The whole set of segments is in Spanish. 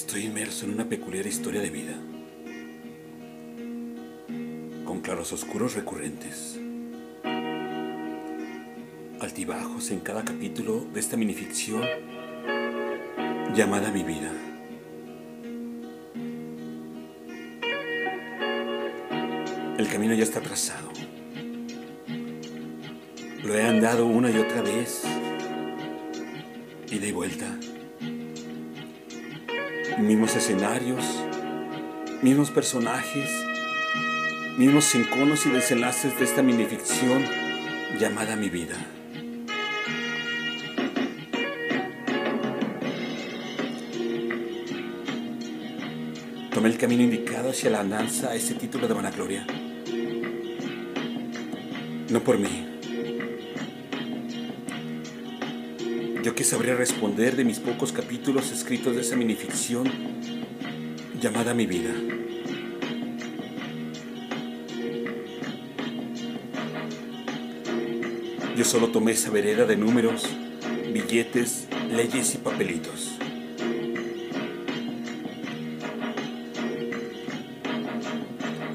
Estoy inmerso en una peculiar historia de vida, con claros oscuros recurrentes, altibajos en cada capítulo de esta minificción llamada mi vida. El camino ya está trazado. Lo he andado una y otra vez, y de vuelta mismos escenarios, mismos personajes, mismos enconos y desenlaces de esta minificción llamada mi vida. Tomé el camino indicado hacia la andanza a ese título de vanagloria. No por mí. Yo que sabría responder de mis pocos capítulos escritos de esa minificción llamada mi vida. Yo solo tomé esa vereda de números, billetes, leyes y papelitos.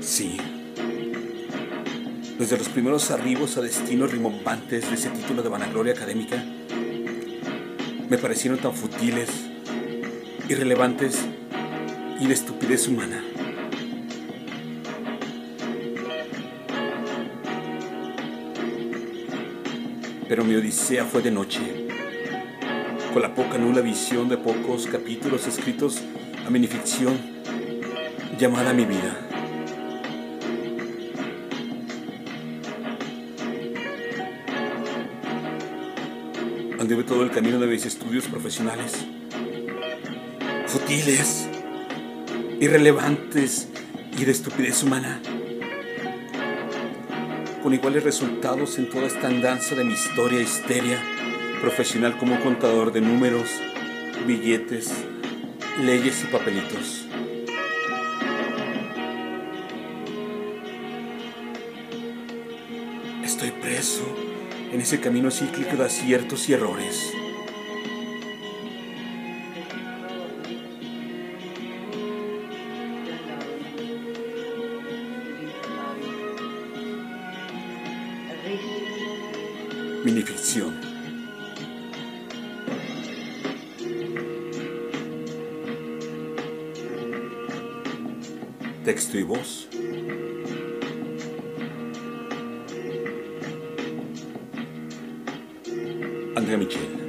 Sí. Desde los primeros arribos a destinos rimbombantes de ese título de vanagloria académica, me parecieron tan futiles, irrelevantes y de estupidez humana. Pero mi odisea fue de noche, con la poca nula visión de pocos capítulos escritos a minificción llamada mi vida. Anduve todo el camino de mis estudios profesionales, futiles, irrelevantes y de estupidez humana, con iguales resultados en toda esta andanza de mi historia histeria profesional como contador de números, billetes, leyes y papelitos. Estoy preso en ese camino cíclico de aciertos y errores. Minificción. Texto y voz. anche amici.